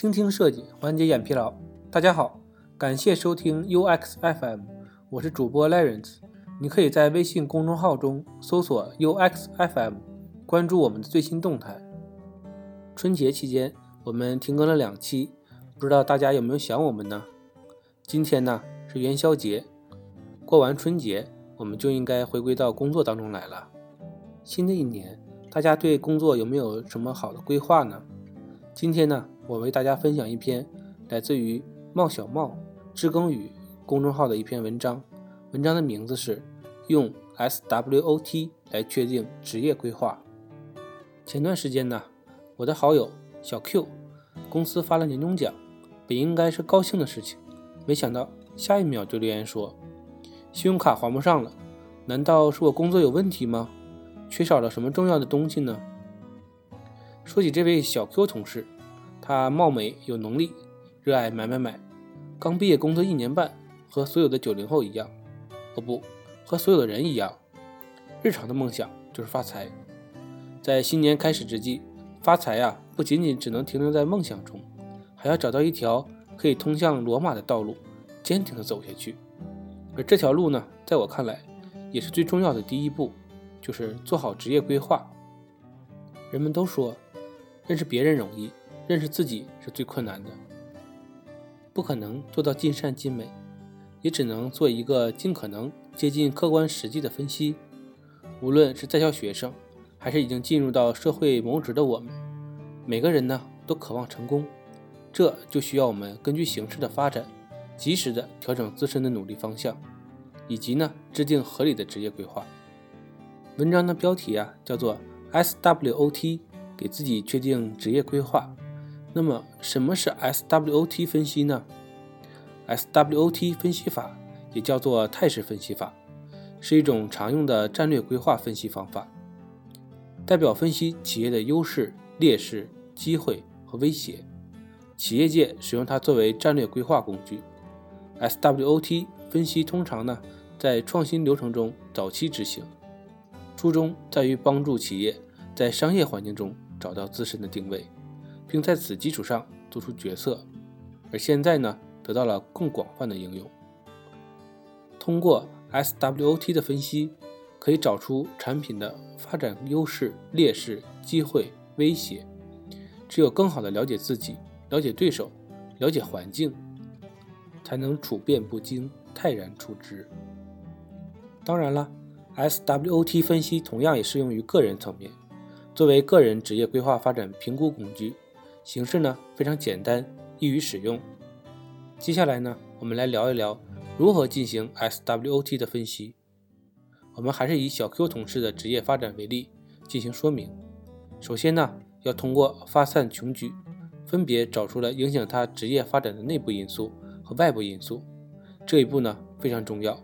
倾听设计，缓解眼疲劳。大家好，感谢收听 UX FM，我是主播 Lawrence。你可以在微信公众号中搜索 UX FM，关注我们的最新动态。春节期间，我们停更了两期，不知道大家有没有想我们呢？今天呢是元宵节，过完春节，我们就应该回归到工作当中来了。新的一年，大家对工作有没有什么好的规划呢？今天呢？我为大家分享一篇来自于茂小茂知更语公众号的一篇文章，文章的名字是用 SWOT 来确定职业规划。前段时间呢，我的好友小 Q 公司发了年终奖，本应该是高兴的事情，没想到下一秒就留言说信用卡还不上了，难道是我工作有问题吗？缺少了什么重要的东西呢？说起这位小 Q 同事。他貌美有能力，热爱买买买。刚毕业工作一年半，和所有的九零后一样，哦不，和所有的人一样，日常的梦想就是发财。在新年开始之际，发财呀，不仅仅只能停留在梦想中，还要找到一条可以通向罗马的道路，坚定的走下去。而这条路呢，在我看来，也是最重要的第一步，就是做好职业规划。人们都说，认识别人容易。认识自己是最困难的，不可能做到尽善尽美，也只能做一个尽可能接近客观实际的分析。无论是在校学生，还是已经进入到社会谋职的我们，每个人呢都渴望成功，这就需要我们根据形势的发展，及时的调整自身的努力方向，以及呢制定合理的职业规划。文章的标题啊叫做 SWOT，给自己确定职业规划。那么，什么是 SWOT 分析呢？SWOT 分析法也叫做态势分析法，是一种常用的战略规划分析方法，代表分析企业的优势、劣势、机会和威胁。企业界使用它作为战略规划工具。SWOT 分析通常呢在创新流程中早期执行，初衷在于帮助企业在商业环境中找到自身的定位。并在此基础上做出决策，而现在呢，得到了更广泛的应用。通过 SWOT 的分析，可以找出产品的发展优势、劣势、机会、威胁。只有更好的了解自己、了解对手、了解环境，才能处变不惊、泰然处之。当然了，SWOT 分析同样也适用于个人层面，作为个人职业规划发展评估工具。形式呢非常简单，易于使用。接下来呢，我们来聊一聊如何进行 SWOT 的分析。我们还是以小 Q 同事的职业发展为例进行说明。首先呢，要通过发散穷举，分别找出了影响他职业发展的内部因素和外部因素。这一步呢非常重要，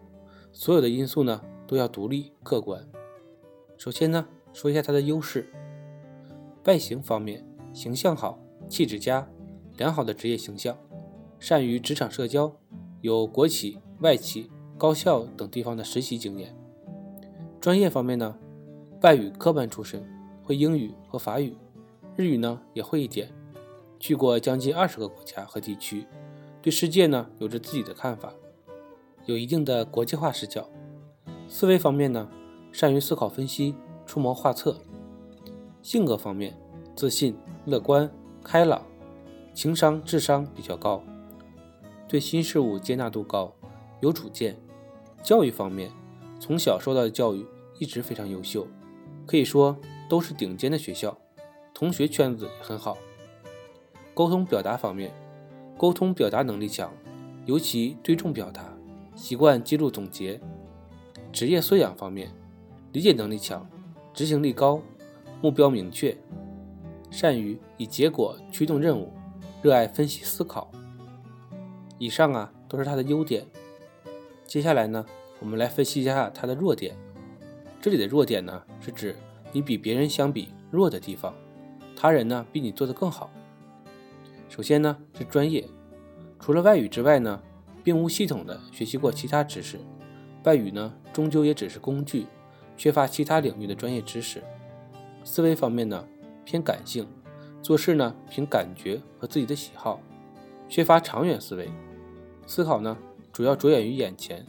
所有的因素呢都要独立客观。首先呢，说一下他的优势。外形方面，形象好。气质佳，良好的职业形象，善于职场社交，有国企、外企、高校等地方的实习经验。专业方面呢，外语科班出身，会英语和法语，日语呢也会一点，去过将近二十个国家和地区，对世界呢有着自己的看法，有一定的国际化视角。思维方面呢，善于思考分析，出谋划策。性格方面，自信、乐观。开朗，情商、智商比较高，对新事物接纳度高，有主见。教育方面，从小受到的教育一直非常优秀，可以说都是顶尖的学校，同学圈子也很好。沟通表达方面，沟通表达能力强，尤其对重表达，习惯记录总结。职业素养方面，理解能力强，执行力高，目标明确。善于以结果驱动任务，热爱分析思考。以上啊都是他的优点。接下来呢，我们来分析一下他的弱点。这里的弱点呢，是指你比别人相比弱的地方，他人呢比你做得更好。首先呢是专业，除了外语之外呢，并无系统的学习过其他知识。外语呢终究也只是工具，缺乏其他领域的专业知识。思维方面呢。偏感性，做事呢凭感觉和自己的喜好，缺乏长远思维，思考呢主要着眼于眼前。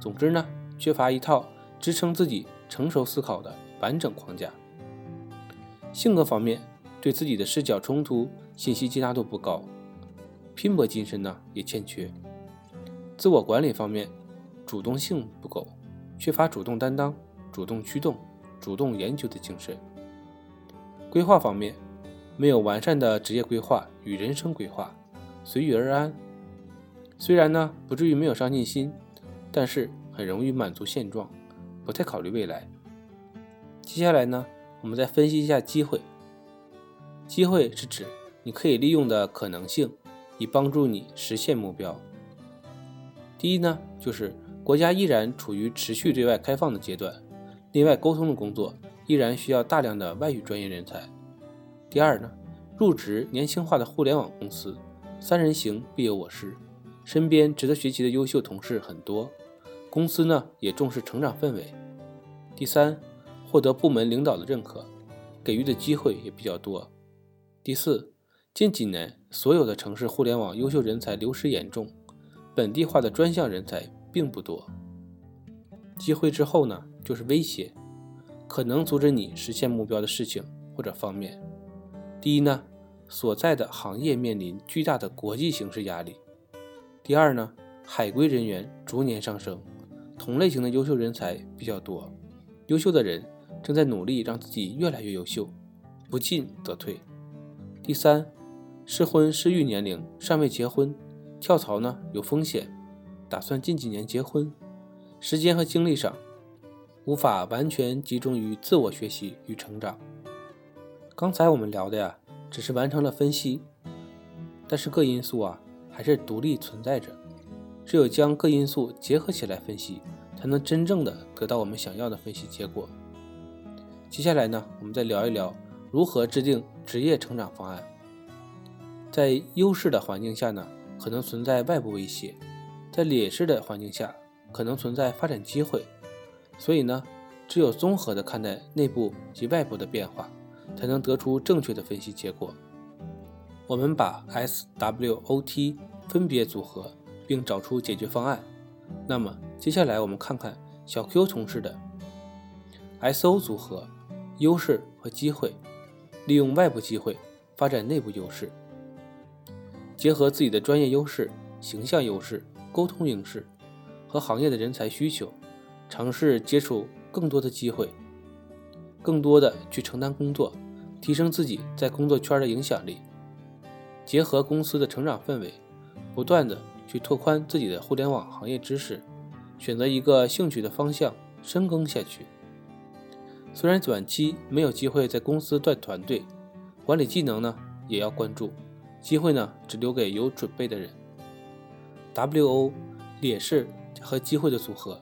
总之呢，缺乏一套支撑自己成熟思考的完整框架。性格方面，对自己的视角冲突、信息接纳度不高，拼搏精神呢也欠缺。自我管理方面，主动性不够，缺乏主动担当、主动驱动、主动研究的精神。规划方面，没有完善的职业规划与人生规划，随遇而安。虽然呢不至于没有上进心，但是很容易满足现状，不太考虑未来。接下来呢，我们再分析一下机会。机会是指你可以利用的可能性，以帮助你实现目标。第一呢，就是国家依然处于持续对外开放的阶段，内外沟通的工作依然需要大量的外语专业人才。第二呢，入职年轻化的互联网公司，三人行必有我师，身边值得学习的优秀同事很多，公司呢也重视成长氛围。第三，获得部门领导的认可，给予的机会也比较多。第四，近几年所有的城市互联网优秀人才流失严重。本地化的专项人才并不多，机会之后呢，就是威胁，可能阻止你实现目标的事情或者方面。第一呢，所在的行业面临巨大的国际形势压力；第二呢，海归人员逐年上升，同类型的优秀人才比较多，优秀的人正在努力让自己越来越优秀，不进则退。第三，适婚适育年龄尚未结婚。跳槽呢有风险，打算近几年结婚，时间和精力上无法完全集中于自我学习与成长。刚才我们聊的呀，只是完成了分析，但是各因素啊还是独立存在着，只有将各因素结合起来分析，才能真正的得到我们想要的分析结果。接下来呢，我们再聊一聊如何制定职业成长方案，在优势的环境下呢？可能存在外部威胁，在劣势的环境下，可能存在发展机会。所以呢，只有综合的看待内部及外部的变化，才能得出正确的分析结果。我们把 S、W、O、T 分别组合，并找出解决方案。那么接下来我们看看小 Q 同事的 S、O 组合，优势和机会，利用外部机会发展内部优势。结合自己的专业优势、形象优势、沟通优势和行业的人才需求，尝试接触更多的机会，更多的去承担工作，提升自己在工作圈的影响力。结合公司的成长氛围，不断的去拓宽自己的互联网行业知识，选择一个兴趣的方向深耕下去。虽然短期没有机会在公司带团队，管理技能呢也要关注。机会呢，只留给有准备的人。W.O. 劣势和机会的组合，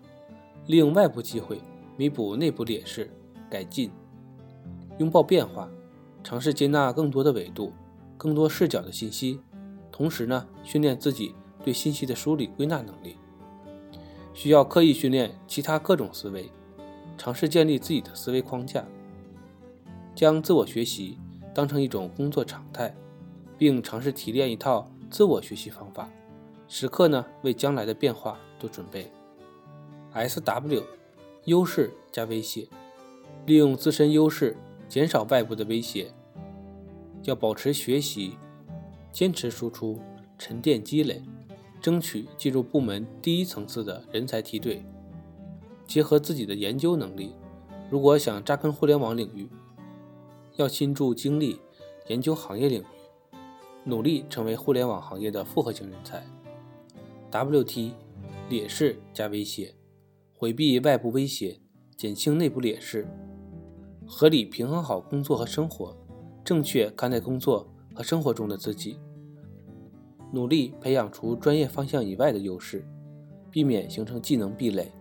利用外部机会弥补内部劣势，改进，拥抱变化，尝试接纳更多的维度、更多视角的信息，同时呢，训练自己对信息的梳理归纳能力。需要刻意训练其他各种思维，尝试建立自己的思维框架，将自我学习当成一种工作常态。并尝试提炼一套自我学习方法，时刻呢为将来的变化做准备。S W 优势加威胁，利用自身优势减少外部的威胁，要保持学习，坚持输出，沉淀积累，争取进入部门第一层次的人才梯队。结合自己的研究能力，如果想扎根互联网领域，要倾注精力研究行业领域。努力成为互联网行业的复合型人才。W.T. 劣势加威胁，回避外部威胁，减轻内部劣势，合理平衡好工作和生活，正确看待工作和生活中的自己，努力培养出专业方向以外的优势，避免形成技能壁垒。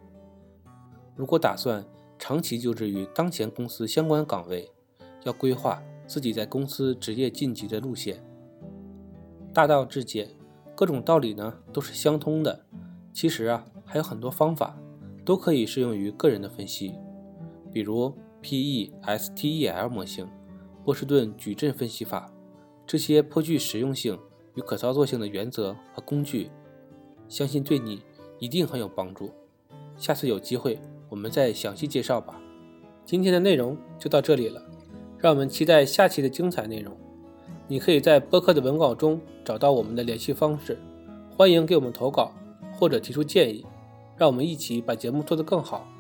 如果打算长期就职于当前公司相关岗位，要规划自己在公司职业晋级的路线。大道至简，各种道理呢都是相通的。其实啊，还有很多方法都可以适用于个人的分析，比如 PESTEL 模型、波士顿矩阵分析法这些颇具实用性与可操作性的原则和工具，相信对你一定很有帮助。下次有机会我们再详细介绍吧。今天的内容就到这里了，让我们期待下期的精彩内容。你可以在播客的文稿中找到我们的联系方式，欢迎给我们投稿或者提出建议，让我们一起把节目做得更好。